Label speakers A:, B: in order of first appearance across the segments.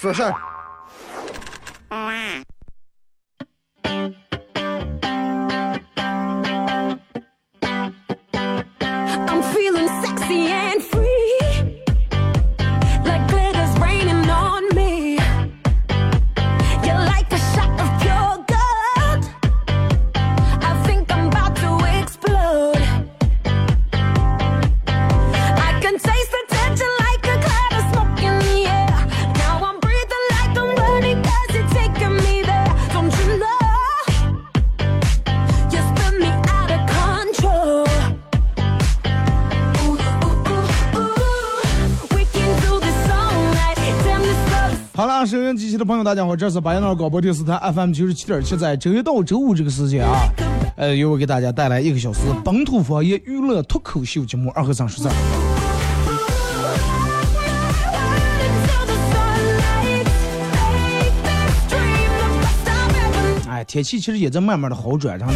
A: 说大家好，这是白杨岛广播电视台 FM 九十七点七，在周一到周五这个时间啊，呃，由我给大家带来一个小时本土方言娱乐脱口秀节目《二和尚说事儿》。哎，天气其实也在慢慢的好转，真的。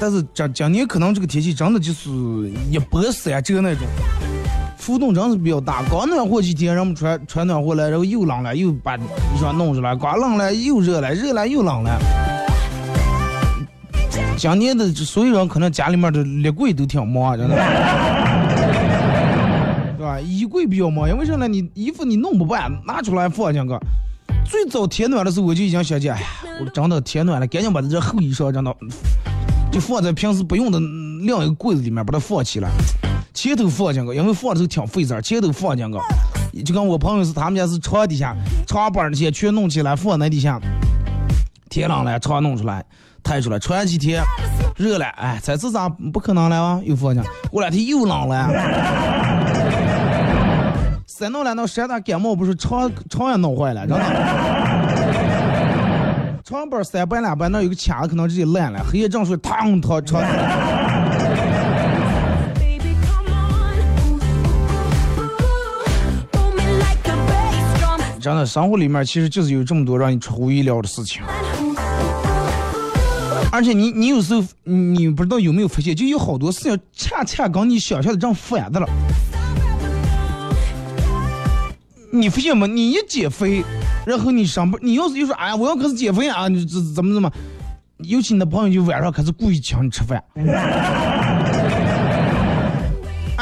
A: 但是今今年可能这个天气真的就是一波三折那种，浮动真是比较大。刚暖和几天，人们穿穿暖和了，然后又冷了，又把衣裳弄出来，刚冷了又热了，热了又冷了。今年的所有人可能家里面的立柜都挺忙，真的，对吧？衣柜比较忙，因为啥呢？你衣服你弄不完，拿出来放进去。最早天暖的时候，我就已经想起，哎呀，我真的天暖了，赶紧把这厚衣裳真的就放在平时不用的晾一个柜子里面，把它放起来，前头放进去，因为放的时候挺费事儿，前头放进去，就跟我朋友是他们家是床底下，床板那些全弄起来放那底下，天冷了床弄出来，抬出来，穿几天热了，哎，这次咋不可能了啊？又放进去，过两天又冷了。三弄两弄，山大感冒不是床床也弄坏了，真的。床板三掰两半，那有个卡子可能直接烂了，黑夜正睡，嘡躺床。真的，生活里面其实就是有这么多让你出乎意料的事情，而且你你有时候你不知道有没有发现，就有好多事情恰恰跟你想象的正反的了。你发现吗？你一减肥，然后你上班，你要是就说，哎呀，我要开始减肥啊，你怎怎么怎么，尤其你的朋友就晚上开始故意请你吃饭。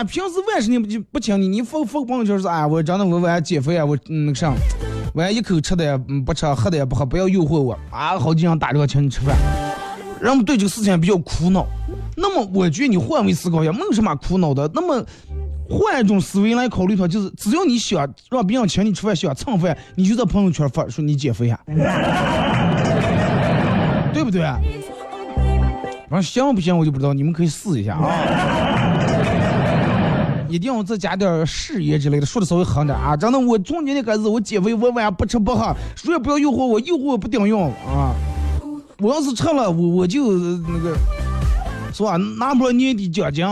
A: 啊，平时晚上你不就不请你，你发发朋友圈是哎，我真的我晚上减肥啊，我那个啥，晚上一口吃的也不吃，喝的也不喝，不要诱惑我啊！好几天打电话请你吃饭，人们对这个事情比较苦恼。那么我觉得你换位思考一下，没有什么苦恼的。那么换一种思维来考虑的话，就是只要你想让别人请你吃饭，想蹭饭，你就在朋友圈发说你减肥呀、对不对？反正行不行我就不知道，你们可以试一下啊。一定要再加点事业之类的，说的稍微狠点啊！真的，我从今天开始我减肥，我晚上不吃不喝，谁也不要诱惑我，诱惑我不顶用啊！我要是吃了，我我就那个，是吧？拿不了年底奖金。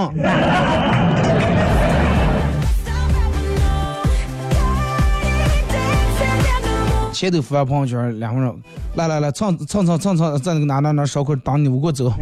A: 前头发朋友圈，两个人来来来蹭蹭蹭蹭蹭，在那个哪哪哪烧烤等你，我给我走。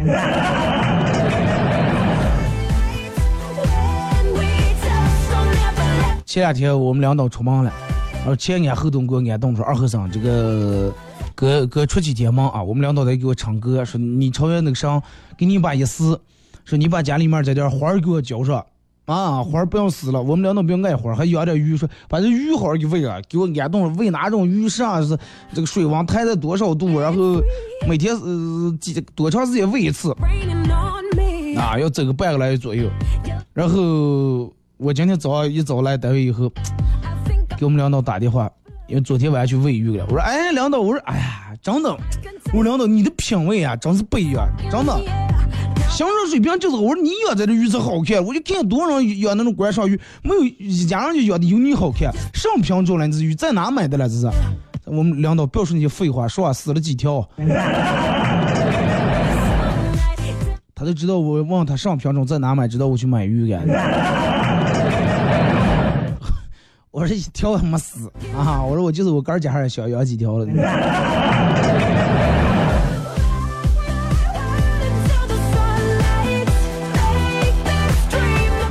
A: 前两天我们领导出门了，然后前安后东给我安顿说二和尚这个哥哥出几天忙啊，我们领导得给我唱歌，说你超越那个啥，给你把一死，说你把家里面这点花儿给我浇上。啊，花儿不要死了，我们领导不要爱花儿，还养点鱼，说把这鱼好好给喂了，给我安顿喂哪种鱼啥是这个水温抬在多少度，然后每天呃几多长时间喂一次啊，要走个半个来月左右。然后我今天早上一早来单位以后，给我们领导打电话，因为昨天晚上去喂鱼了。我说，哎，领导，我说，哎呀，真的，我说领导，你的品味啊，真是不一样，真的。行政水平就是，我说你养这的鱼才好看，我就看多少人养那种观赏鱼，没有一家人就养的有你好看，上品种了，这鱼在哪买的了？这是，我们领导不要说那些废话，说话死了几条。他就知道我问他上品种在哪买，知道我去买鱼干。我说一条他没死啊！我说我就是我哥儿家还是小养几条了。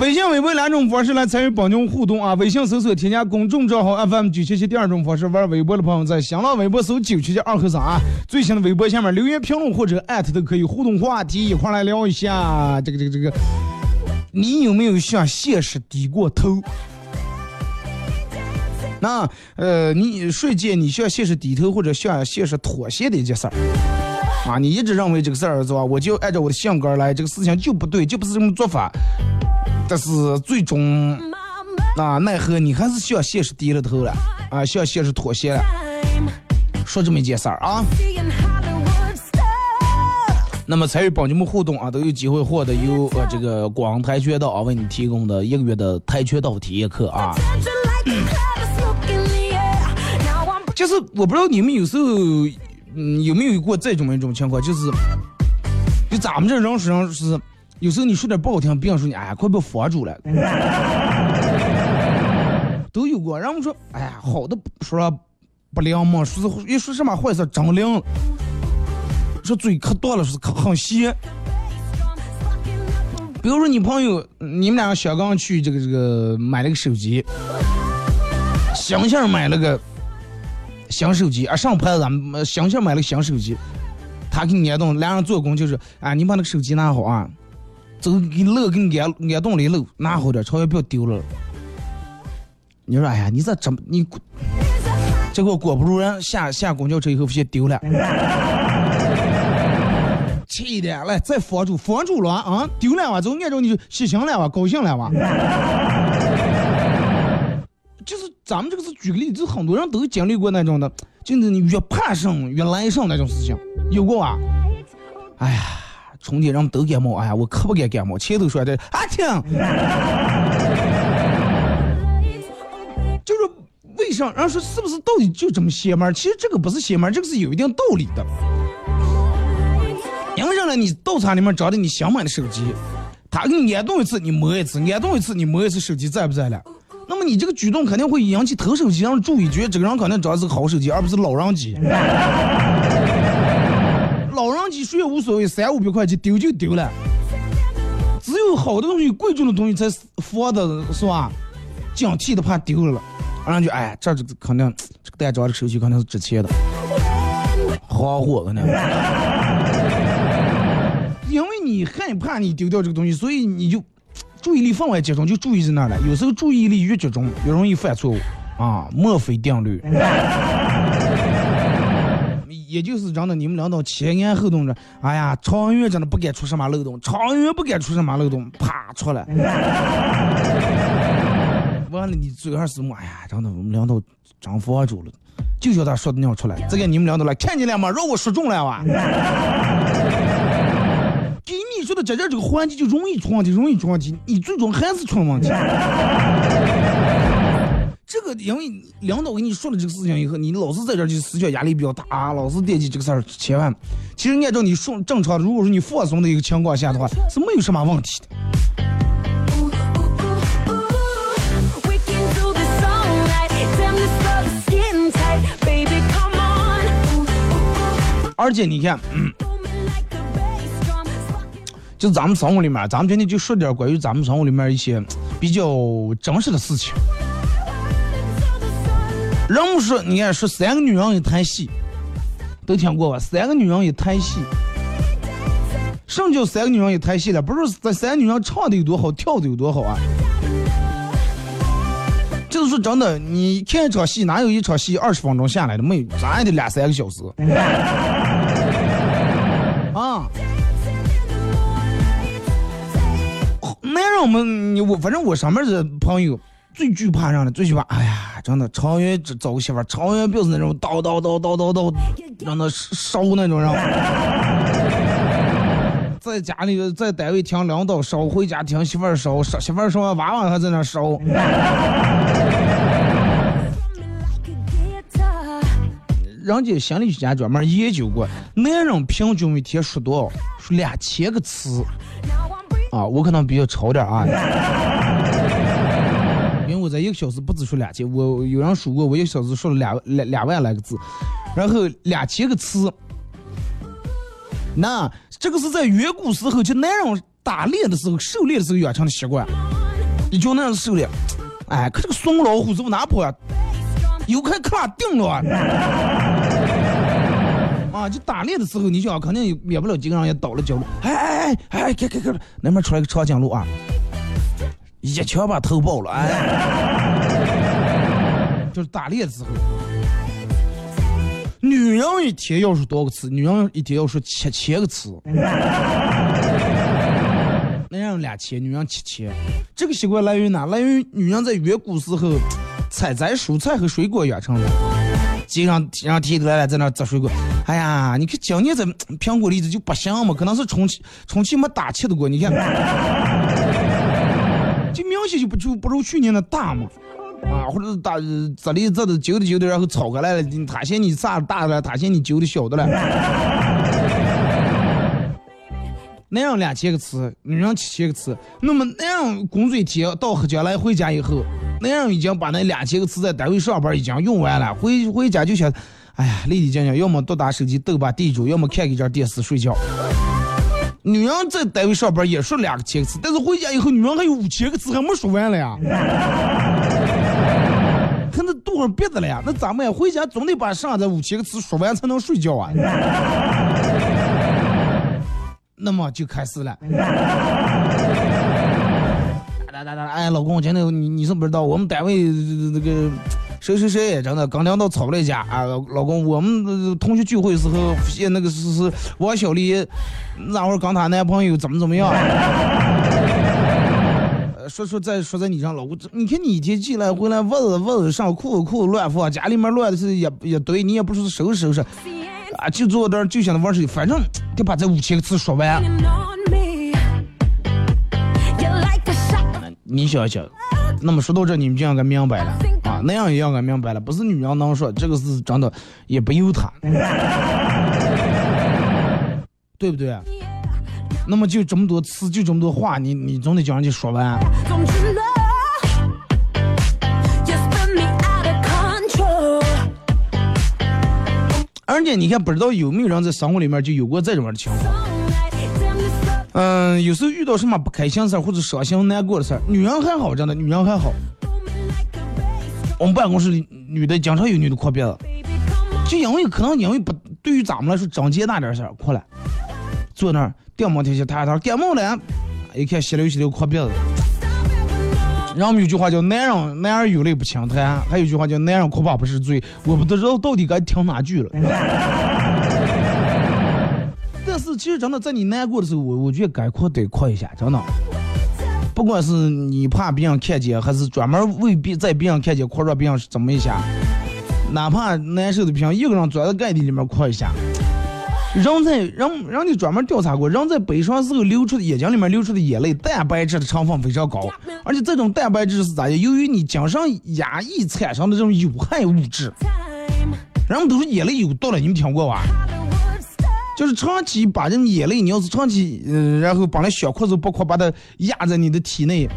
A: 微信、微博两种方式来参与帮您互动啊！微信搜索添加公众账号 FM 九七七，第二种方式玩微博的朋友在新浪微博搜九七七二和三啊，最新的微博下面留言评论或者艾特都可以互动话题，一块来聊一下这个这个这个，你有没有向现实低过头？那呃，你睡前你向现实低头或者向现实妥协的一件事儿啊，你一直认为这个事儿是吧？我就按照我的性格来，这个事情就不对，就不是这么做法。但是最终啊，奈何你还是向现实低了头了啊，向现实妥协了。说这么一件事儿啊，那么参与帮你们互动啊，都有机会获得由呃这个广跆拳道啊为你提供的一个月的跆拳道体验课啊。就是我不知道你们有时候嗯有没有过这种一种情况，就是就咱们这人实际上是有时候你说点不好听，别人说你哎呀快被佛住了，都有过。然后说哎呀好的说了不灵嘛，说是一说什么坏事真灵，说嘴可多了，说是可很邪。比如说你朋友你们两个小刚去这个这个买了个手机，想想买了个。新手机啊，上牌子咱们想想买了新手机，他给你安动，两人做工就是啊，你把那个手机拿好啊，走给漏给你安安动里漏，拿好点，超越不要丢了。你说哎呀，你这怎么你？结果果不如人，下下公交车以后发现丢了，气的来再防住，防住了啊，丢了哇，就按照你就喜庆了哇，高兴了哇。就是咱们这个是举个例子，很多人都经历过那种的，就是你越怕生越来生那种事情，有过啊？哎呀，春天人们都感冒，哎呀，我可不敢感冒，前头说的啊听，就是为啥？人说是不是到底就这么邪门？其实这个不是邪门，这个是有一定道理的。因为啥呢？你道场里面找的你想买的手机，他给你安动一次，你摸一次，安动一次，你摸一次，手机在不在了？那么你这个举动肯定会引起偷手机人注意，觉得这个人可能找的是个好手机，而不是老人机。老人机谁也无所谓，三五百块钱丢就丢了。只有好的东西、贵重的东西才放的是吧？警惕的怕丢了，然后就哎，这这肯定这个单张的手机肯定是值钱的，好货可能。因为你害怕你丢掉这个东西，所以你就。注意力分外集中，就注意在那了。有时候注意力越集中，越容易犯错误啊！墨菲定律。也就是真的，你们领导前言后动着，哎呀，长远真的不敢出什么漏洞，长远不敢出什么漏洞，啪出来。完了，你最后是么？哎呀，真的，我们领导真防住了，就叫他说的那样出来。这个你们领导来看见了吗？让我说中了哇！给你说的在这这个环节就容易出问题，容易出问题，你最终还是出问题。这个因为领导跟你说了这个事情以后，你老是在这就思想压力比较大，老是惦记这个事儿，千万。其实按照你说正常，如果说你放松的一个情况下的话，是没有什么问题的。而且你看，嗯。就咱们生活里面，咱们今天就说点关于咱们生活里面一些比较真实的事情。人们说，你看说三个女人一台戏，都听过吧？三个女人一台戏，什么叫三个女人一台戏了？不是这三个女人唱的有多好，跳的有多好啊？就是说真的，你看一场戏，哪有一场戏二十分钟下来的？没有，咱也得两三个小时。我们，我反正我上面的朋友最惧怕啥的，最惧怕，哎呀，真的，长远找个媳妇，长远不是那种叨叨叨叨叨叨，让他烧那种人，在家里在单位听领导烧，回家听媳妇烧，烧媳妇烧完娃娃还在那烧。人家心理学家专门研究过，男人平均每天说多少？说两千个词.啊，我可能比较潮点啊。因为我在一个小时不止说两千，我有人数过，我一个小时说了两两两万来个字，然后两千个词。那这个是在远古时候，就男人打猎的时候、狩猎的时候养成的习惯。你就那样狩猎，哎，可这个松老虎是不哪跑呀？有看克拉定了啊！啊，就打猎的时候，你想肯定也免不了几个人也倒了脚了。哎哎哎哎，看看看，那边出来个长颈鹿啊，一枪把头爆了，哎，就是打猎的时候。女人一天要说多少个词？女人一天要说七千个词。男人两千，女人七千。这个习惯来源于哪？来源于女人在远古时候采摘蔬菜和水果养成的。街上让提头来了，在那摘水果。哎呀，你看今年这苹果、荔枝就不行嘛，可能是充气充气没打气的过。你看，就明显就不就不如去年的大嘛。啊，或者是打这里这的揪的揪的，然后炒过来了，他嫌你啥大的，他嫌你揪的小的了。那样两千个词，女人七千个词，那么那样工作一天到将来回家以后，那样已经把那两千个词在单位上班已经用完了，回回家就想，哎呀，累的讲讲，要么多打手机斗把地主，要么看一阵电视睡觉。女人在单位上班也说两个千个词，但是回家以后，女人还有五千个词还没说完了呀。看那肚上别的了呀，那咱们呀回家总得把剩下的五千个词说完才能睡觉啊。那么就开始了。哎，老公，今天你你是不知道，我们单位那个谁谁谁真的刚领导吵了一架啊！老公，我们呃同学聚会的时候，那个是是王小丽那会儿跟她男朋友怎么怎么样。说说在说在你上，老公，你看你一天进来回来，袜子袜子上，裤子裤子乱放，家里面乱的是也也堆，你也不说收拾收拾，啊，就坐那儿就想着玩手机，反正得把这五千个字说完。你想想，那么说到这，你们就应该明白了啊，那样也应该明白了，不是女人能说，这个是真的，也不由她，对不对？那么就这么多词，就这么多话，你你总得叫人家说完。而且你看，不知道有没有人在生活里面就有过这种的情况？嗯，有时候遇到什么不开心事儿或者伤心难过的事儿，女人还好，真的，女人还好。我们办公室女的经常有女的哭鼻子，就因为可能因为不对于咱们来说整洁那点事儿，哭了，坐那儿掉毛天气，他他感冒了，一看稀溜稀溜哭鼻子。然后们有句话叫“男人男儿有泪不轻弹”，还有句话叫“男人哭吧不是罪”。我不知道到底该听哪句了。其实真的在你难过的时候，我我觉得该哭得哭一下，真的。不管是你怕别人看见，还是专门为别在别人看见哭让别人怎么一下，哪怕难受的不行，一个人钻到盖地里面哭一下。人在人人家专门调查过，人在悲伤时候流出的眼睛里面流出的眼泪，蛋白质的成分非常高，而且这种蛋白质是咋的？由于你精神压抑产生的这种有害物质，人们都说眼泪有毒了，你们听过吧？就是长期把这眼泪，你要是长期，呃，然后把那小裤子不哭，把它压在你的体内，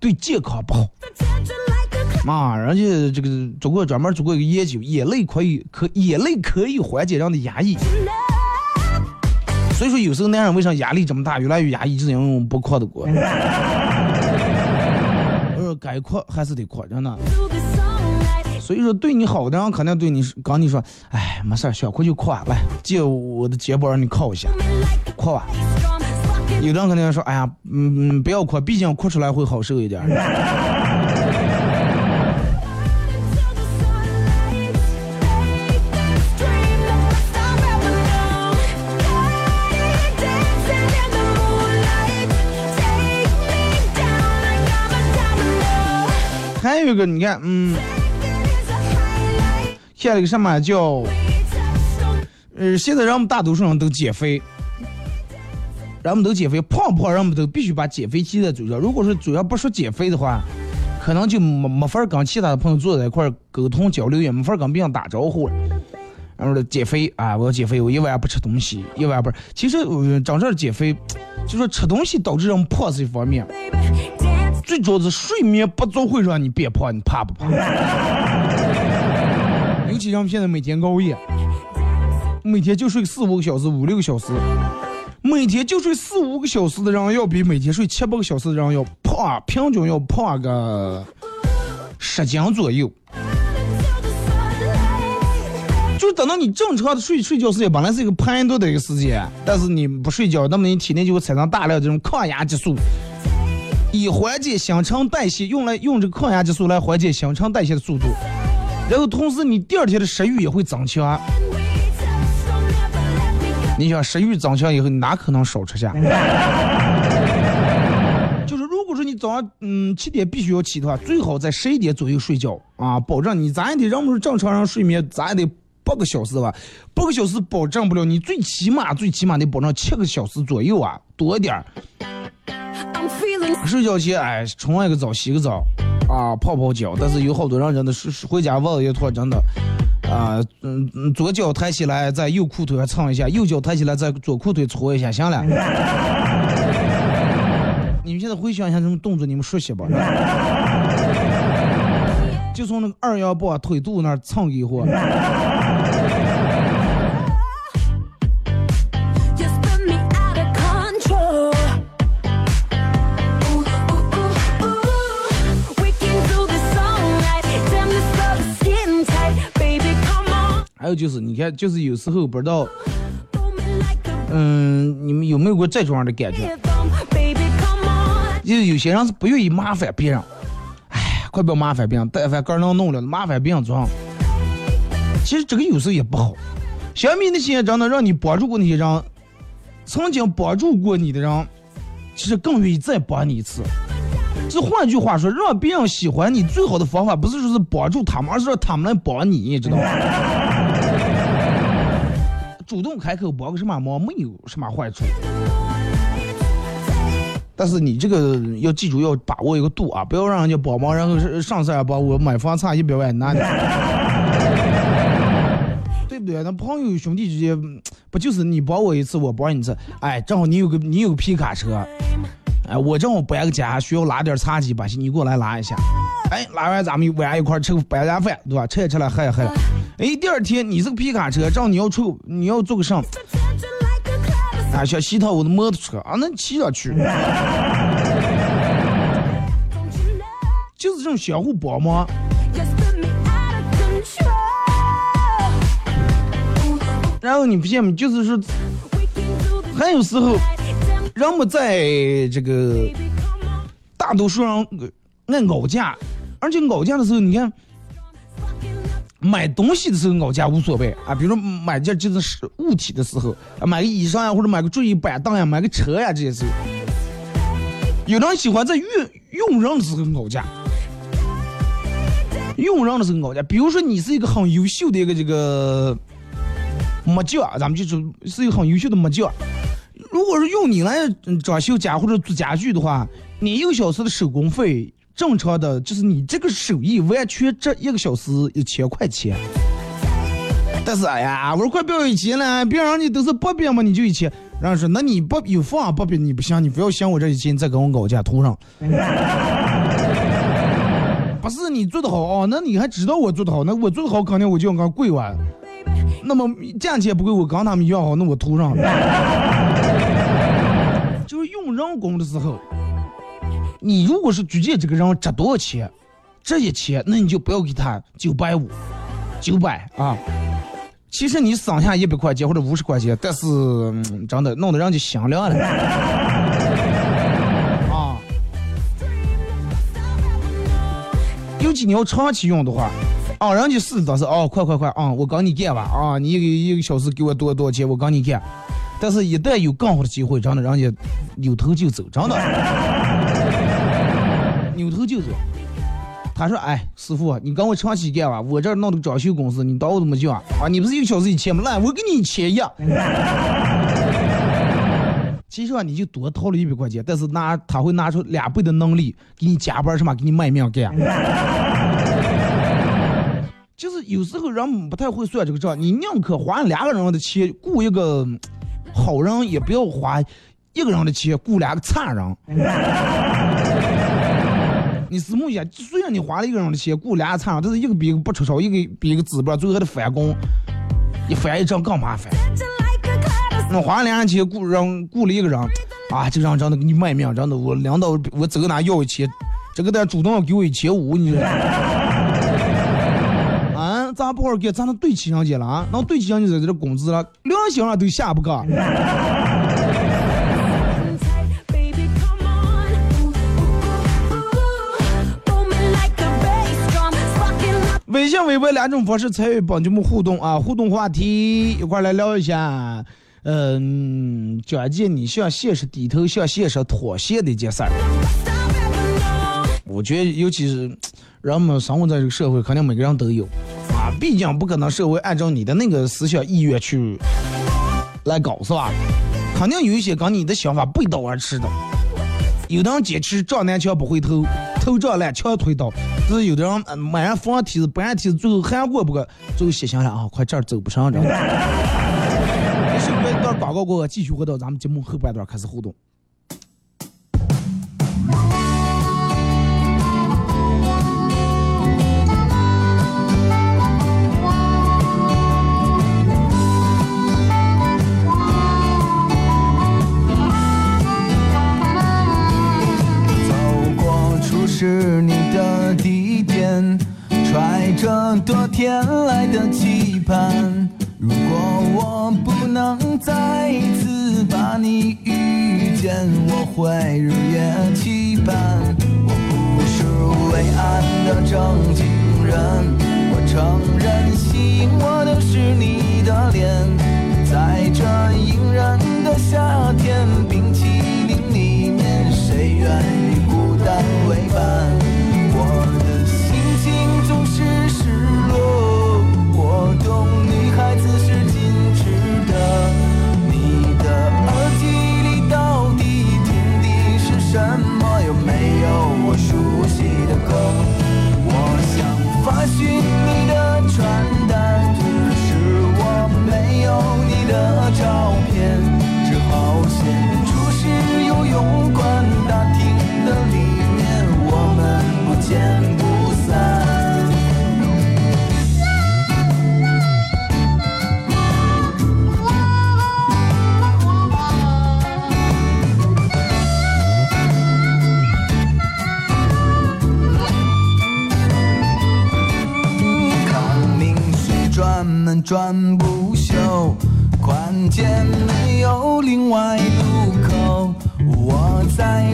A: 对健康不好。嘛，人家这个做过专门做过一个研究，眼泪可以可眼泪可以缓解人的压抑。所以说，有时候男人为啥压力这么大，越来越压抑，就是因为不哭的过。呃，该哭还是得哭，真的。所以说对你好的人肯定对你刚你说，哎，没事儿，想哭就哭啊，来借我的肩膀让你靠一下，哭吧。有的人肯定说，哎呀，嗯嗯，不要哭，毕竟哭出来会好受一点。还有一个，你看，嗯。建了个什么叫，呃，现在人们大多数人都减肥，人们都减肥，胖不胖人们都必须把减肥记在嘴上。如果说嘴上不说减肥的话，可能就没没法跟其他的朋友坐在一块沟通交流，也没法跟别人打招呼了。然后呢减肥啊，我要减肥，我一晚不吃东西，一晚不是。其实真正减肥，就说吃东西导致人胖是一方面，最主要是睡眠不足会让你变胖，你怕不怕？尤其咱们现在每天熬夜，每天就睡四五个小时、五六个小时，每天就睡四五个小时的人，要比每天睡七八个小时的人要胖，平均要胖个十斤左右。就是等到你正常的睡睡觉时间，本来是一个排毒的一个时间，但是你不睡觉，那么你体内就会产生大量这种抗压激素，以缓解新陈代谢，用来用这个抗压激素来缓解新陈代谢的速度。然后同时你第二天的食欲也会增强。你想食欲增强以后，你哪可能少吃下？就是如果说你早上嗯七点必须要起的话，最好在十一点左右睡觉啊，保证你咱也得让我们正常人睡眠，咱也得八个小时吧，八个小时保证不了，你最起码最起码得保证七个小时左右啊，多一点儿。睡觉前哎冲一个澡洗个澡啊泡泡脚，但是有好多人真的是回家问了一坨真的。啊，嗯，左脚抬起来，在右裤腿上蹭一下；右脚抬起来，在左裤腿搓一下，行了。你们现在回想一下这种动作，你们熟悉吧？就从那个二幺八腿肚那儿蹭一会儿，还有就是，你看，就是有时候不知道，嗯，你们有没有过这种样的感觉？就是有些人是不愿意麻烦别人，哎，快不要麻烦别人，但凡个人能弄了，麻烦别人做。其实这个有时候也不好，相比那些真的让你帮助过那些人，曾经帮助过你的人，其实更愿意再帮你一次。这换句话说，让别人喜欢你最好的方法，不是说是帮助他们，而是让他们来帮，你知道吗？主动开口帮个什么忙，没有什么坏处。但是你这个要记住，要把握一个度啊，不要让人家帮忙，然后是上次还帮我买房差一百万拿的，对不对？那朋友兄弟之间嗯不就是你帮我一次，我帮你一次？哎，正好你有个你有个皮卡车，哎，我正好搬个家，需要拉点茶几吧，你给我来拉一下。哎，拉完咱们晚上一块吃个白家饭，对吧？吃也吃了，喝也喝了。诶第二天你是个皮卡车仗你要出你要做个啥啊想洗趟我的摩托车啊那骑上去。就是这种相互帮忙然后你不信就是说还有时候人们在这个大多数人爱熬架而且熬架的时候你看买东西的时候吵架无所谓啊，比如说买件就是物体的时候，啊买个衣裳呀，或者买个桌椅板凳呀，买个车呀这些时候，有的人喜欢在用用人的时候吵架。用人的时候吵架，比如说你是一个很优秀的一个这个木匠，咱们就是是一个很优秀的木匠。如果是用你来装修家或者做家具的话，你一个小时的手工费，正常的就是你这个手艺完全这一个小时一千块钱。但是哎呀，我说快不要一千了，别人家都是八百嘛，你就一千。然后说那你不有房八百你不行，你不要嫌我这一千，再跟我搞价图上。不是你做的好哦，那你还知道我做的好，那我做的好肯定我就要跟贵完。那么价钱不贵，我跟他们一样好，那我图上。就是用人工的时候，你如果是举荐这个人值多少钱，这一千，那你就不要给他九百五，九百啊。其实你省下一百块钱或者五十块钱，但是、真的弄得人家心凉了。啊，尤其你要长期用的话，啊，人家是倒是哦，快快快啊，我跟你干吧啊，你一个一个小时给我多多少钱，我跟你干。但是，一旦有更好的机会，真的人家扭头就走，真的扭头就走。他说：“哎，师傅，你跟我长期干吧，我这儿弄的装修公司，你当我怎么叫啊？啊，你不是一个小时一千吗？来，我给你一千一。其实啊，你就多掏了一百块钱，但是拿他会拿出两倍的能力给你加班什么，给你卖命干。就是有时候人不太会算这个账，你宁可花两个人的钱雇一个好人，也不要花一个人的钱雇两个差人。你思慕一下，虽然你花了一个人的钱雇俩差人，但是一个比一个不出手，一个比一个资本，最后还得返工，一翻一张更麻烦。
B: like a cloud
A: 我花了两人钱雇人雇了一个人，啊，这个人真的给你卖命，真的，我领导我走哪要一千，这个得主动给我一千五，你说？啊，咋不好给咱能对齐上去了啊？能对齐上去在这工资了，良心上都下不个。微信、微博两种方式参与帮节目互动啊，互动话题一块来聊一下。嗯，讲件你向现实低头、向现实妥协的一件事儿。我觉得，尤其是人们生活在这个社会，肯定每个人都有啊，毕竟不可能社会按照你的那个思想意愿去来搞，是吧？肯定有一些跟你的想法背道而驰的。有的人坚持撞南墙不回头，头撞烂墙推倒；但是有的人呃满人扶上梯子，不按梯子，最后还过不过，最后写下来啊，快这儿走不上，知道吗？这一段广告过后，继续回到咱们节目后半段开始互动。
C: 是你的地点，揣着多天来的期盼。如果我不能再次把你遇见，我会日夜期盼。我不是伟岸的正经人，我承认吸引我的是你的脸。在这隐忍的夏天，为转不休，关键没有另外路口。我在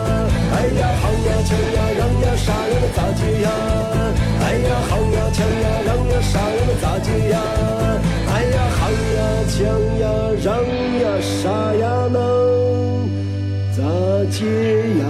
B: 哎呀好呀强呀让呀啥呀么咋接呀哎呀好呀强呀让呀啥呀么咋接呀哎呀好呀强呀让呀啥呀么咋接
A: 呀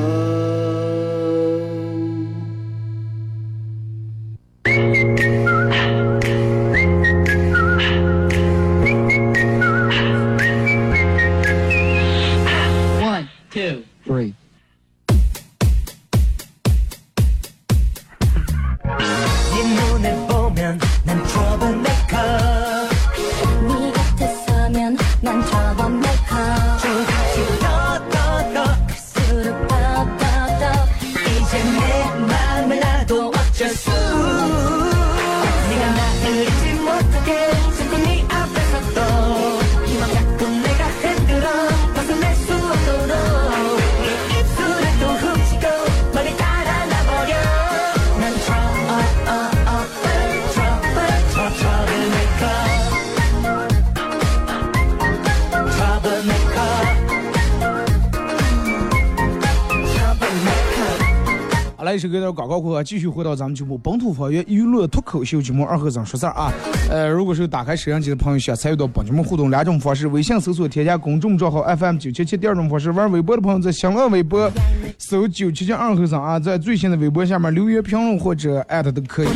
A: 来一首歌的广告过后，继续回到咱们节目本土方言娱乐脱口秀节目二和尚说事儿啊。呃，如果是打开摄像机的朋友，想参与到本节目互动两种方式：微信搜索添加公众账号 FM 九七七；第二种方式，玩微博的朋友在新浪微博搜九七七二和尚啊，在最新的微博下面留言评论或者艾特都可以。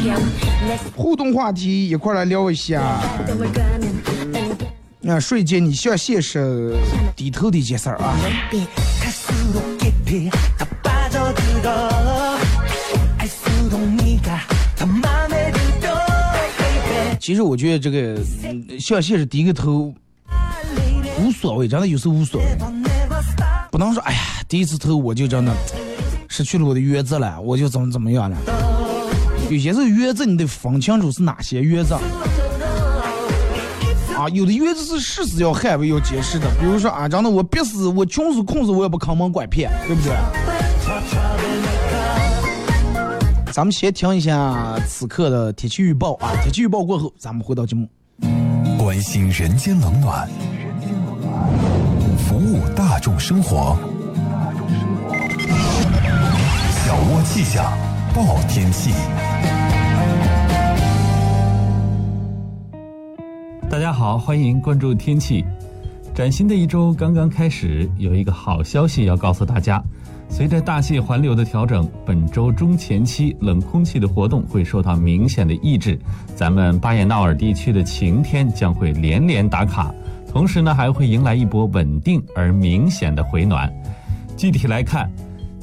A: 互动话题一块来聊一下。那，瞬间你向现实低头的一件事儿啊。其实我觉得这个嗯向现实低个头无所谓，真的有时候无所谓，不能说哎呀低一次头我就真的失去了我的原则了，我就怎么怎么样了。有些时候原则你得分清楚是哪些原则。啊，有的原则是誓死要捍卫、要坚持的，比如说啊，真的我憋死，我穷死、困死，我也不坑蒙拐骗，对不对？咱们先听一下此刻的天气预报啊，天气预报过后，咱们回到节目。
D: 关心人间冷暖，服务大众生活。小窝气象，报天气。
E: 大家好，欢迎关注天气。崭新的一周刚刚开始，有一个好消息要告诉大家。随着大气环流的调整，本周中前期冷空气的活动会受到明显的抑制，咱们巴彦淖尔地区的晴天将会连连打卡，同时呢还会迎来一波稳定而明显的回暖。具体来看，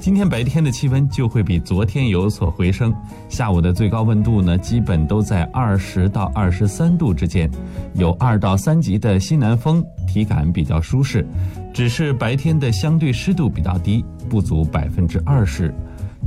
E: 今天白天的气温就会比昨天有所回升，下午的最高温度呢，基本都在二十到二十三度之间，有二到三级的西南风，体感比较舒适。只是白天的相对湿度比较低，不足百分之二十。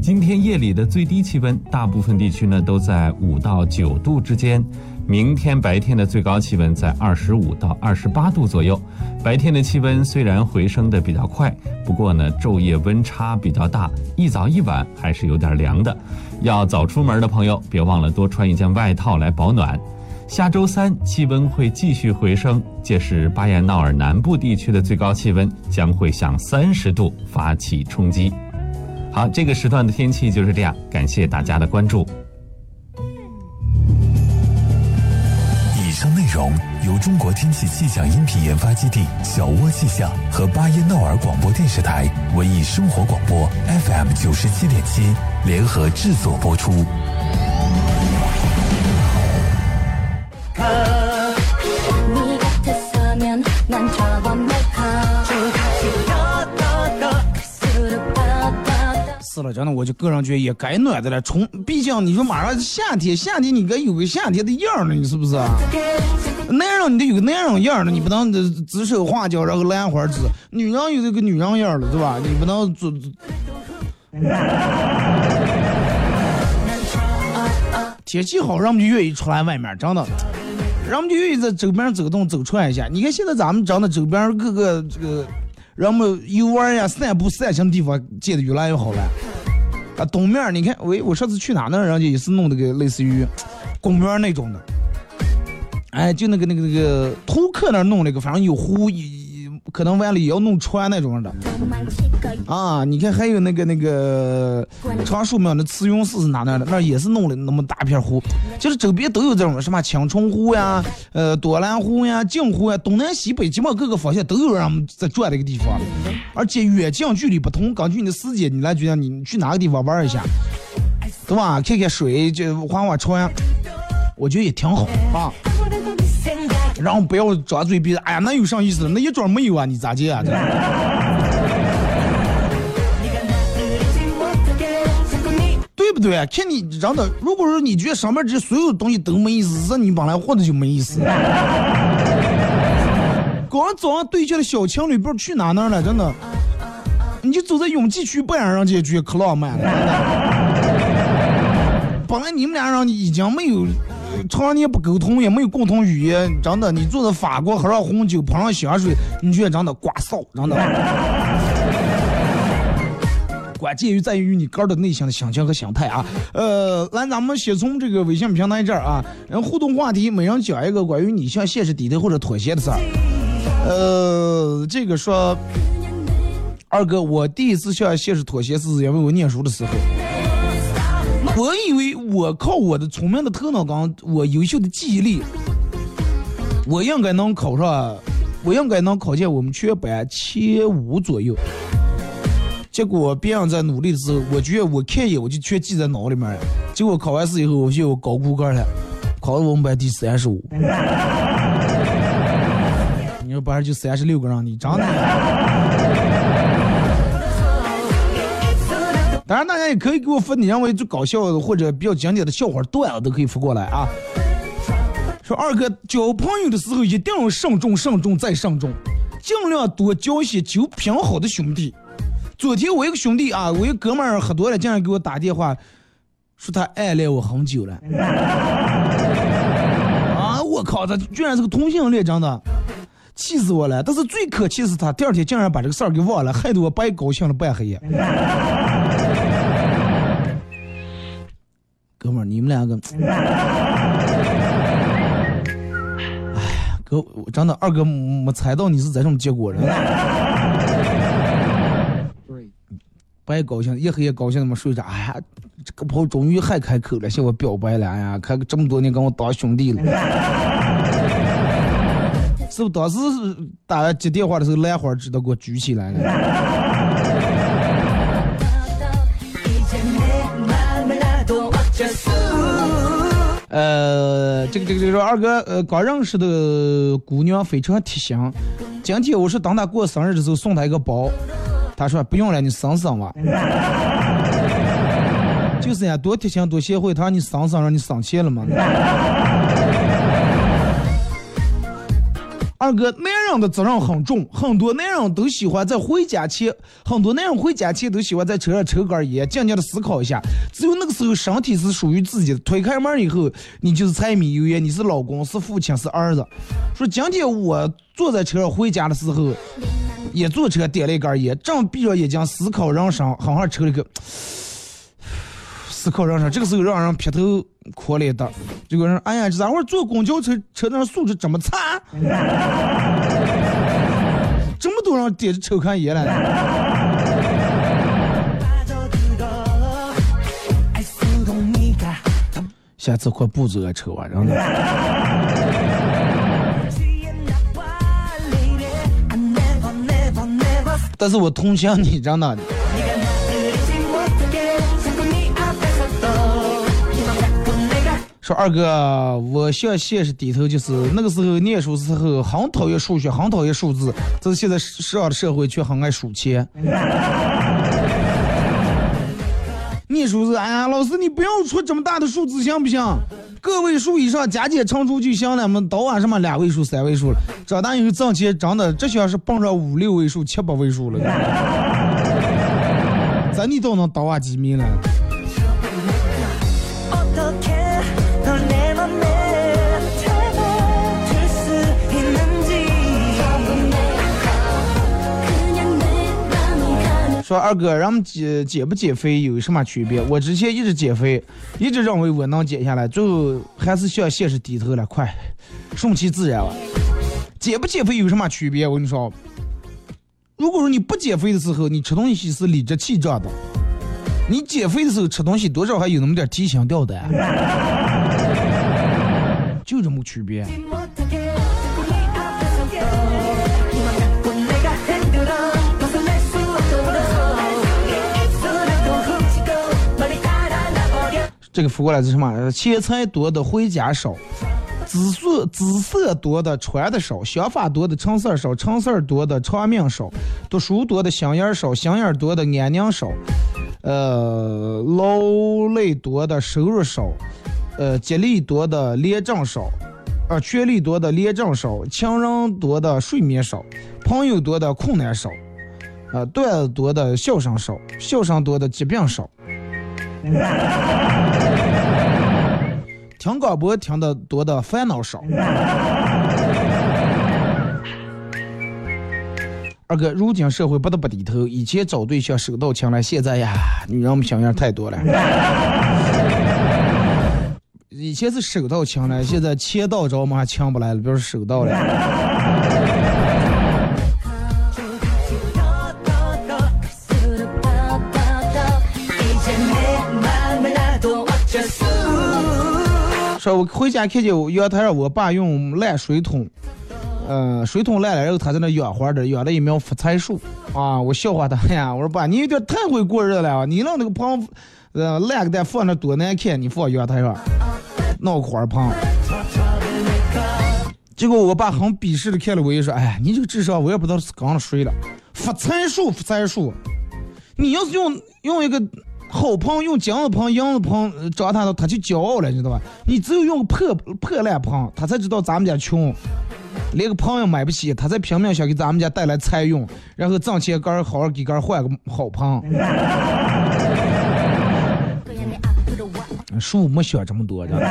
E: 今天夜里的最低气温，大部分地区呢都在五到九度之间。明天白天的最高气温在二十五到二十八度左右。白天的气温虽然回升的比较快，不过呢昼夜温差比较大，一早一晚还是有点凉的。要早出门的朋友，别忘了多穿一件外套来保暖。下周三气温会继续回升，届时巴彦淖尔南部地区的最高气温将会向三十度发起冲击。好，这个时段的天气就是这样，感谢大家的关注。
D: 由中国天气气象音频研发基地小窝气象和巴彦淖尔广播电视台文艺生活广播 FM 九十七点七联合制作播出。
A: 是了，真的，我就个人觉得也该暖的了。从毕竟你说马上夏天，夏天你该有个夏天的样了，你是不是？男人你得有个男人样了，你不能指手画脚，然后兰花指。女人有这个女人样了，对吧？你不能做。天气好，人们就愿意出来外面，真的。人们就愿意在周边走动、走串一下。你看现在咱们真的周边各个这个。人们游玩呀、散步、散心的地方建的越来越好了。啊，东面你看，喂，我上次去哪呢？人家也是弄那个类似于公园那种的，哎，就那个那个那个图克那儿弄那个，反正有湖，可能完了也要弄船那种的。啊，你看还有那个那个常熟庙的慈云寺是哪那的？那也是弄了那么大片湖，就是周边都有这种什么青城湖呀、呃多兰湖呀、镜湖呀，东南西北基本上各个方向都有人在转这个地方，而且远近距离不同，根据你的时间，你来决定你去哪个地方玩一下，对吧？看看水，就划划船，我觉得也挺好啊。然后不要张嘴闭嘴，哎呀，那有啥意思？那一桩没有啊，你咋接啊？对不对？看你真的，如果说你觉得上面这所有东西都没意思，那你本来活着就没意思。刚早上对象的小情侣不知道去哪那了，真的，你就走在永济区，不让人家觉得可浪漫了。本来你们俩人已经没有常年不沟通，也没有共同语言，真的，你坐在法国喝上红酒，喷上香水，你觉得真的刮臊，真的。关键于在于你个人的内心的心情和心态啊。呃，来，咱们先从这个微信平台这儿啊，然后互动话题，每人讲一个关于你向现实低头或者妥协的事儿。呃，这个说，二哥，我第一次向现实妥协是因为我念书的时候，我一我靠我的聪明的头脑跟我优秀的记忆力，我应该能考上，我应该能考进我们全班前五左右。结果别人在努力的时候，我觉得我看一眼我就全记在脑里面了。结果考完试以后，我就高估个了，考了我们班第三十五。你说班上就三十六个人，你长的？当然，大家也可以给我发你认为最搞笑的或者比较经典的笑话段子，都可以发过来啊。说二哥交朋友的时候一定要慎重、慎重再慎重，尽量多交些酒品好的兄弟。昨天我一个兄弟啊，我一个哥们儿喝多了，竟然给我打电话，说他暗恋我很久了。啊，我靠，他居然是个同性恋，真的，气死我了！但是最可气是他第二天竟然把这个事儿给忘了，害得我白高兴了半黑夜。哥们儿，你们两个，哎呀，哥，我真的二哥没猜到你是这种结果人。白高兴，一黑夜高兴那么睡着，哎呀，这个炮终于还开口了，向我表白了，哎呀，开这么多年跟我当兄弟了，是不当时打接电话的时候，兰花指都给我举起来了？呃，这个这个这个说二哥，呃，刚认识的姑娘非常贴心，今天我是等她过生日的时候送她一个包。他说不用了，你省省吧。就是呀，多贴心多贤惠。他让你省省，让你省钱了吗？二哥，男人的责任很重，很多男人都喜欢在回家前，很多男人回家前都喜欢在车上抽根烟，静静的思考一下。只有那个时候，身体是属于自己的。推开门以后，你就是柴米油盐，你是老公，是父亲，是儿子。说今天我坐在车上回家的时候。也坐车点了一根烟，正闭着眼睛思考人生，好好抽了个思考人生。这个时候让人劈头哭了一道。这个人，哎呀，这咋会坐公交车车上素质这么差？这么多人点着抽根烟了。下次快不走抽啊，真的。但是我同情你，真的。说二哥，我向现实低头，就是那个时候念书时候很讨厌数学，很讨厌数字，但是现在上的社会却很爱数钱。念书是，哎呀，老师你不要出这么大的数字行不行？个位数以上加减乘除就行了，我们到啊什么两位数、三位数了。长大以后挣钱真的，这像是蹦上五六位数、七八位数了。咱你都能到啊几米了？说二哥，咱们减减不减肥有什么区别？我之前一直减肥，一直认为我能减下来，最后还是向现实低头了。快，顺其自然了。减不减肥有什么区别？我跟你说，如果说你不减肥的时候，你吃东西是理直气壮的；你减肥的时候吃东西，多少还有那么点提心吊胆，就这么区别。这个反过来是什么？钱财多的回家少，姿色姿色多的穿的少，想法多的成事儿少，成事儿多的长命少，读书多的心眼少，心眼多的安宁少，呃，劳累多的收入少，呃，精力多的廉政少，呃，权力多的廉政少，情人多的睡眠少，朋友多的困难少，呃，段子多的笑声少，笑声多的疾病少。听广播听的多的烦恼少。二哥，如今社会不得不低头，以前找对象手到擒来，现在呀，女人们想要太多了。以前是手到擒来，现在钱到着嘛还抢不来了，别说手到了。说我回家看见我阳台上我爸用烂水桶，呃，水桶烂了，然后他在那养花的，养了一苗发财树啊，我笑话他呀，我说爸，你有点太会过日子了，你让那个棚，呃，烂个蛋放那多难看，你放阳台上，闹花棚。结果我爸很鄙视的看了我一眼说，哎，你这个智商我也不知道是刚了谁了，发财树，发财树，你要是用用一个好盆用金子盆、银子盆，折他他就骄傲了，你知道吧？你只有用破破烂盆，他才知道咱们家穷，连个盆也买不起，他才拼命想给咱们家带来财运，然后挣钱干儿，好好给干儿换个好
B: 盆。
A: 树没想这么多，知道吧？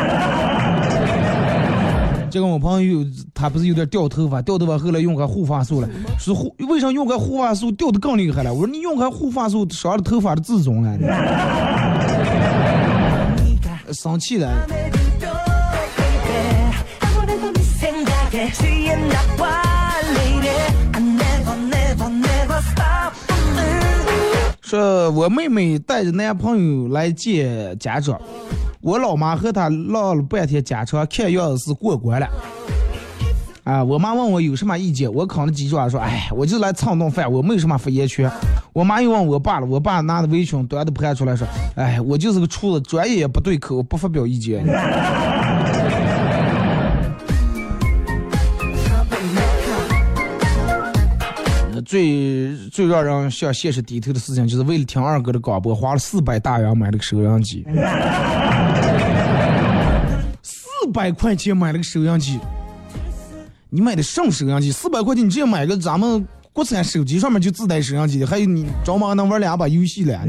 A: 这个我朋友他不是有点掉头发掉头发后来用个护发素了。是护为啥用个护发素掉的更厉害了？我说你用个护发素伤了头发的自尊了生气了。说我妹妹带着男朋友来见家长我老妈和她唠了半天家常，看样子是过关了。啊，我妈问我有什么意见，我扛着鸡爪说，哎，我就来蹭顿饭，我没有什么发言权。我妈又问我爸了，我爸拿着围裙端着盘出来说，哎，我就是个厨子，专业也不对口，不发表意见。最最让人向现实低头的事情，就是为了听二哥的广播，花了四百大洋买了个收音机。四百块钱买了个收音机。你买的什么收音机？四百块钱你直接买个咱们国产手机上面就自带收音机的还有你着忙能玩两把游戏了。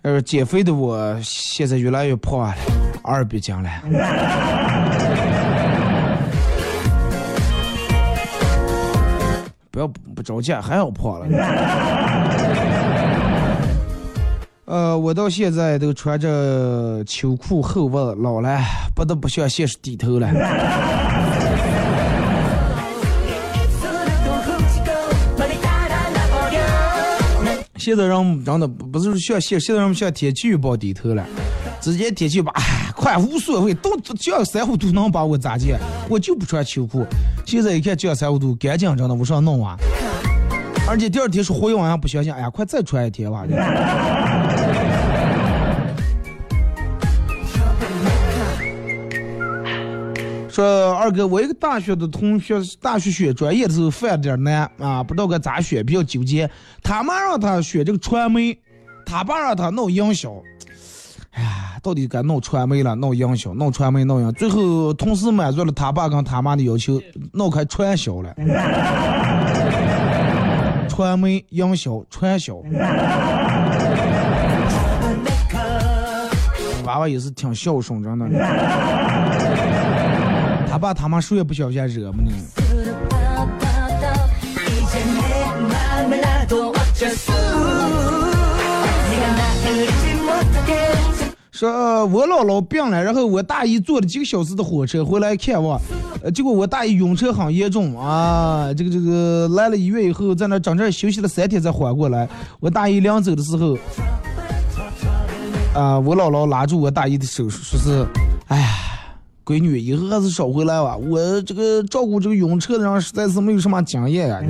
A: 呃减肥的我现在越来越胖了二百斤了。不要不着急还好胖了。呃，我到现在都穿着秋裤厚袜，老了，不得不向现实低头了。现在让真的不是像向现，现在让我们向天气预报低头了，直接天气预报，哎，快，无所谓，都降三五度，能把我咋界？我就不穿秋裤，现在一看降三五度，赶紧真的，我说弄啊。而且第二天是活阳阳，不相信，哎呀，快再穿一天吧。说二哥，我一个大学的同学，大学选专业的时候犯点难啊，不知道该咋选，比较纠结。他妈让他选这个传媒，他爸让他弄营销。哎呀，到底该弄传媒了，弄营销，弄传媒，弄营销，最后同时满足了他爸跟他妈的要求，弄开传销了。传媒营销传销。娃娃也是挺孝顺，真的。他爸他妈谁也不想心惹么呢。
C: 你
A: 说我姥姥病了，然后我大姨坐了几个小时的火车回来看我，结果我大姨晕车很严重啊，这个这个来了医院以后，在那整整休息了三天才缓过来。我大姨临走的时候，啊，我姥姥拉住我大姨的手，说是，哎呀，闺女，以后还是少回来吧，我这个照顾这个晕车的人实在是没有什么经验呀、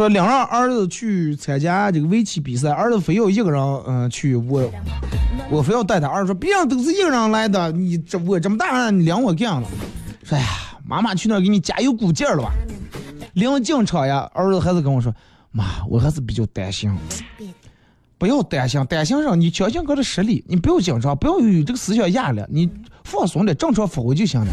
A: 说领让儿子去参加这个围棋比赛，儿子非要一个人嗯、去，我我非要带他。儿子说别人都是一个人来的，你这我这么大人你领我干了。说哎呀，妈妈去那儿给你加油鼓劲儿了吧。临进场呀，儿子还是跟我说，妈，我还是比较担心。不要担心，担心上你相信哥的实力，你不要紧张，不要有这个思想压力，你放松点，正常发挥就行了。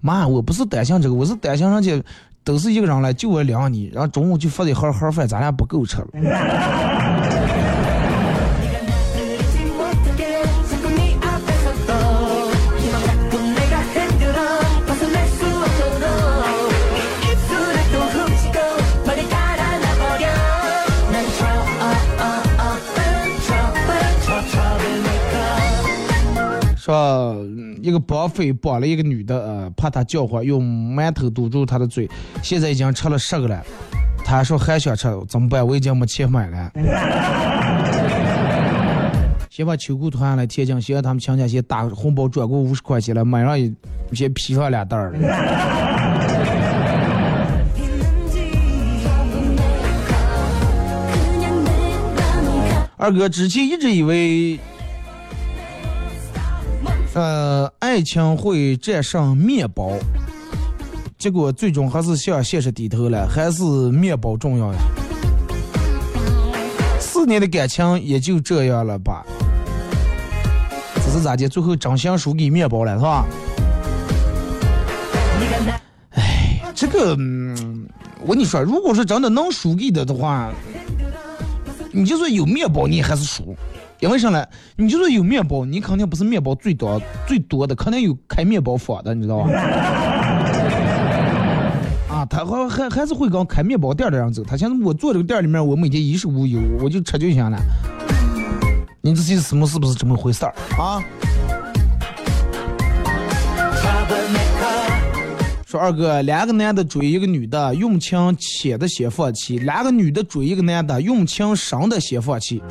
A: 妈，我不是担心这个，我是担心人家都是一个人来，就我俩你，然后中午就发的好好饭，咱俩不够吃了。是？一个绑匪绑了一个女的，呃，怕她叫唤，用馒头堵住她的嘴，现在已经吃了十个了。他说还想吃，怎么办？我已经没钱买了。先把秋裤脱下来贴紧，先让他们亲家先打红包转过五十块钱来，买上一些皮上两袋儿。二哥之前一直以为呃，爱情会战胜面包，结果最终还是向现实低头了，还是面包重要呀。四年的感情也就这样了吧？这是咋的？最后真心输给面包了，是吧？哎，这个，我跟你说，如果说真的能输给的的话，你就算有面包，你还是输，因为啥呢？你就算有面包，你肯定不是面包最多最多的，肯定有开面包坊的，你知道吧？啊，他还还还是会跟开面包店的人走。他现在我做这个店里面，我每天衣食无忧，我就吃就行了。你这些什么是不是这么回事儿啊？说二哥，两个男的追一个女的，用枪浅的先放弃；两个女的追一个男的，用枪深的先放弃。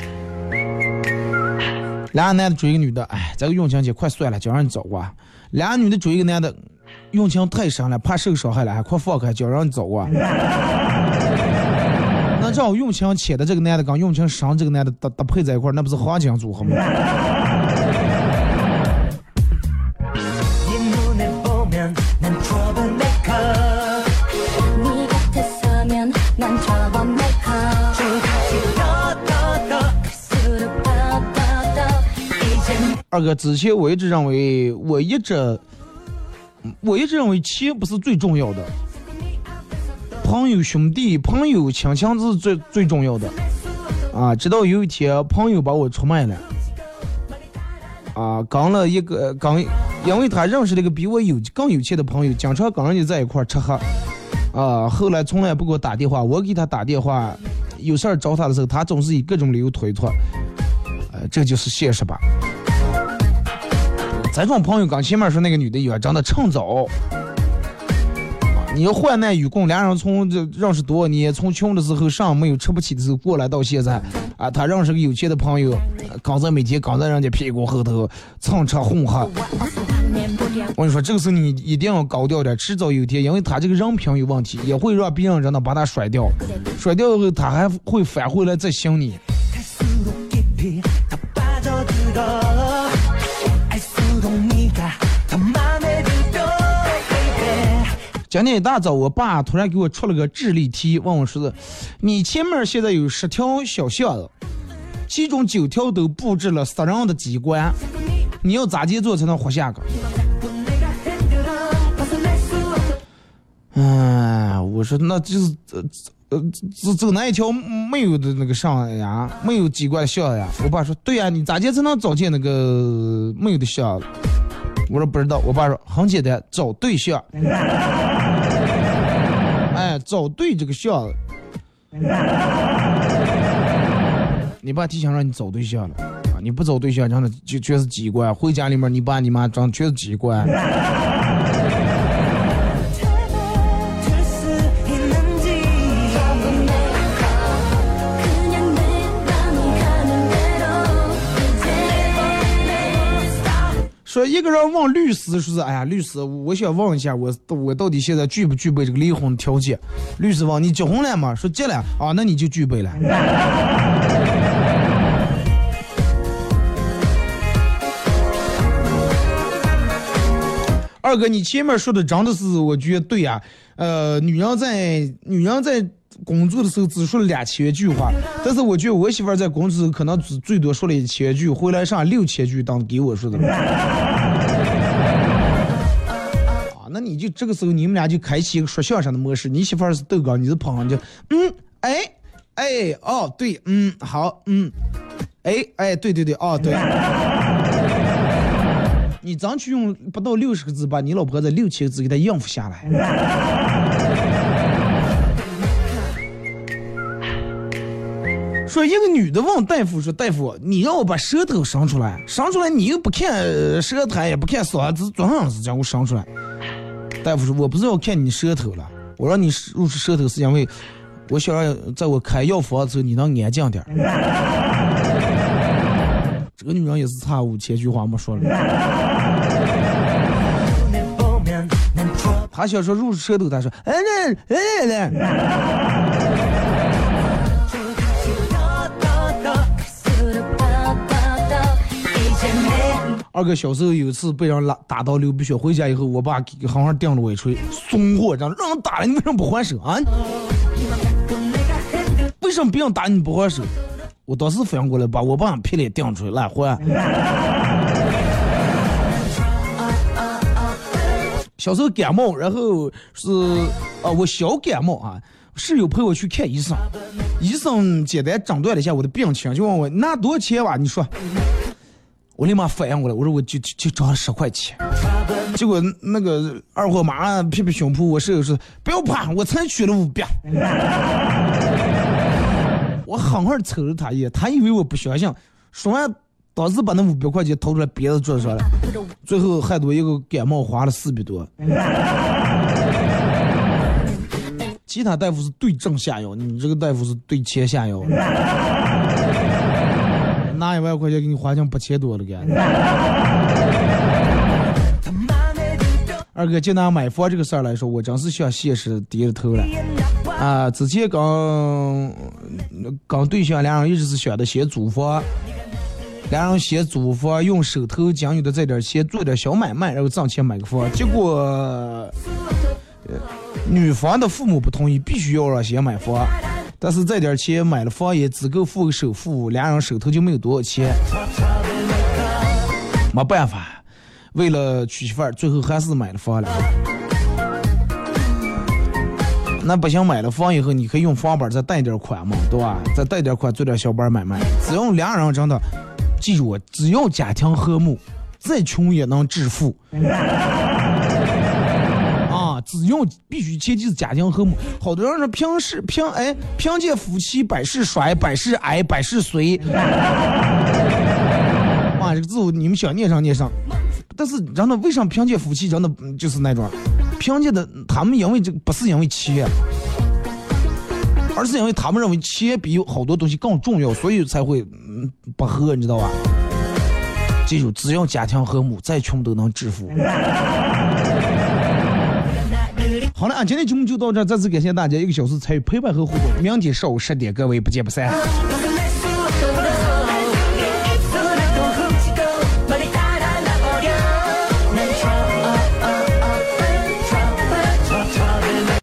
A: 俩男的追一个女的，哎，这个用情姐，快算了，叫人走啊。俩女的追一个男的，用情太深了，怕受伤害了，快放开，叫人走啊。那这样用情浅的这个男的跟用情深这个男的搭搭配在一块儿，那不是黄金组合吗？二哥，之前我一直认为，我一直，我一直认为钱不是最重要的，朋友、兄弟、朋友、亲情是最最重要的。啊，直到有一天，朋友把我出卖了。啊，跟了一个跟，因为他认识了一个比我有更有钱的朋友，经常跟人家在一块吃喝。啊，后来从来不给我打电话，我给他打电话，有事儿找他的时候，他总是以各种理由推脱。呃，这就是现实吧。这种朋友刚前面说那个女的一样，长得趁早。你要患难与共，俩人从这认识多少年，从穷的时候上没有吃不起的时候过来到现在，啊，他认识个有钱的朋友，刚在每天刚在人家屁股后头蹭吃混喝。我跟你说，这个时候你一定要高调点，迟早有一天，因为他这个人品有问题，也会让别人真的把他甩掉，甩掉以后他还会返回来再想你。今天一大早，我爸突然给我出了个智力题，问我说的：“你前面现在有十条小巷子，其中九条都布置了杀人的机关，你要咋接做才能活下个？”嗯，我说那就是呃。走走那一条没有的那个上呀，没有机关巷呀。我爸说：“对呀、你咋介才能找见那个没有的巷？”我说：“不知道。”我爸说：“很简单，找对象。”哎，找对这个巷子。你爸提前让你找对象了啊！你不找对象，真的就全是机关。回家里面，你爸你妈装全是鸡冠。一个人问律师，说是哎呀，律师，我想问一下，我我到底现在具不具备这个离婚条件？律师问你结婚了吗？说结了啊，那你就具备了。二哥，你前面说的真的是，我觉得对呀、呃，女人在女人在工作的时候只说了两千句话，但是我觉得我媳妇在工作可能只最多说了一千句，回来上六千句当给我说的。那你就这个时候你们俩就开启一个说相声的模式，你媳妇儿是豆哥，你是捧，哏就嗯，哎，哎，哦，对，嗯，好，嗯，哎，哎，对对对，哦，对。你争取用不到六十个字把你老婆这六千个字给她应付下来。说一个女的问大夫说：“大夫，你让我把舌头伸出来，伸出来你又不看舌苔，也不看嗓子，做啥子叫我伸出来？”大夫说：“我不是要看你舌头了，我让你入出舌头是因为我想让在我开药房的时候你能安静点儿。”这个女人也是差五千句话没说了。他想说入舌头，他说：“哎那哎那。”二哥小时候有一次被人拉打到流鼻血，回家以后，我爸给好好顶了我一锤，怂货，让让人打了，你为什么不还手啊？为什么别人打你不还手？我当时反应过来，把我爸劈脸顶出来，来还。小时候感冒，然后是啊，我小感冒啊，室友陪我去看医生，医生简单诊断了一下我的病情，就问我拿多少钱吧？你说，我立马反应过来，我说我就就找了十块钱。结果那个二货马上拍拍胸脯，我室友说不要怕，我才取了五百。我狠狠瞅了他一眼，他以为我不相信，说完，当时把那五百块钱掏出来别在桌子上了，最后害得我一个感冒花了四百多。其他大夫是对症下药，你这个大夫是对钱下药。拿一万块钱给你花成八千多了，二哥，就拿买房这个事儿来说，我真是向现实低了头了。啊，之前刚刚对象两人一直是想的先租房，两人先租房，用手头仅有的这点钱做点小买卖，然后挣钱买个房。结果，女方的父母不同意，必须要让先买房。但是这点钱买了房也只够付个首付，两人手头就没有多少钱。没办法，为了娶媳妇儿，最后还是买了房了。那不行，买了房以后，你可以用房本再贷点款嘛，对吧？再贷点款做点小本买卖。只要两人真的，记住我，只要家庭和睦，再穷也能致富。啊，只要必须前提是家庭和睦。好多人说平时凭哎凭借夫妻百事衰，百事哀，百事随。啊，这个字你们想念上念上，但是真的为什么凭借夫妻真的就是那种，凭借的他们因为这不是因为钱，而是因为他们认为钱比好多东西更重要，所以才会嗯不和，你知道吧？记住，只要家庭和睦，再穷都能致富。好了啊，今天节目就到这，再次感谢大家一个小时参与陪伴和互动。明天上午十点，各位不见不散。